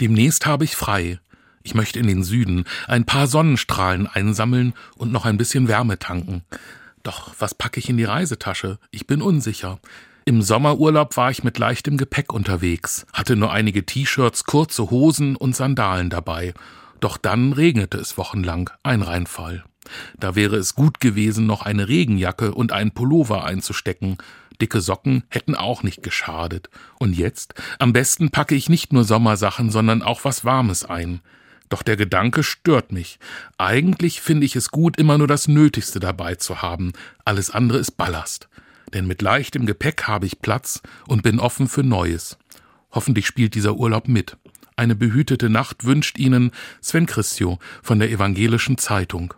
Demnächst habe ich frei. Ich möchte in den Süden, ein paar Sonnenstrahlen einsammeln und noch ein bisschen Wärme tanken. Doch was packe ich in die Reisetasche? Ich bin unsicher. Im Sommerurlaub war ich mit leichtem Gepäck unterwegs, hatte nur einige T-Shirts, kurze Hosen und Sandalen dabei. Doch dann regnete es wochenlang, ein Reinfall. Da wäre es gut gewesen, noch eine Regenjacke und einen Pullover einzustecken. Dicke Socken hätten auch nicht geschadet. Und jetzt? Am besten packe ich nicht nur Sommersachen, sondern auch was Warmes ein. Doch der Gedanke stört mich. Eigentlich finde ich es gut, immer nur das Nötigste dabei zu haben. Alles andere ist Ballast. Denn mit leichtem Gepäck habe ich Platz und bin offen für Neues. Hoffentlich spielt dieser Urlaub mit. Eine behütete Nacht wünscht Ihnen Sven Christio von der Evangelischen Zeitung.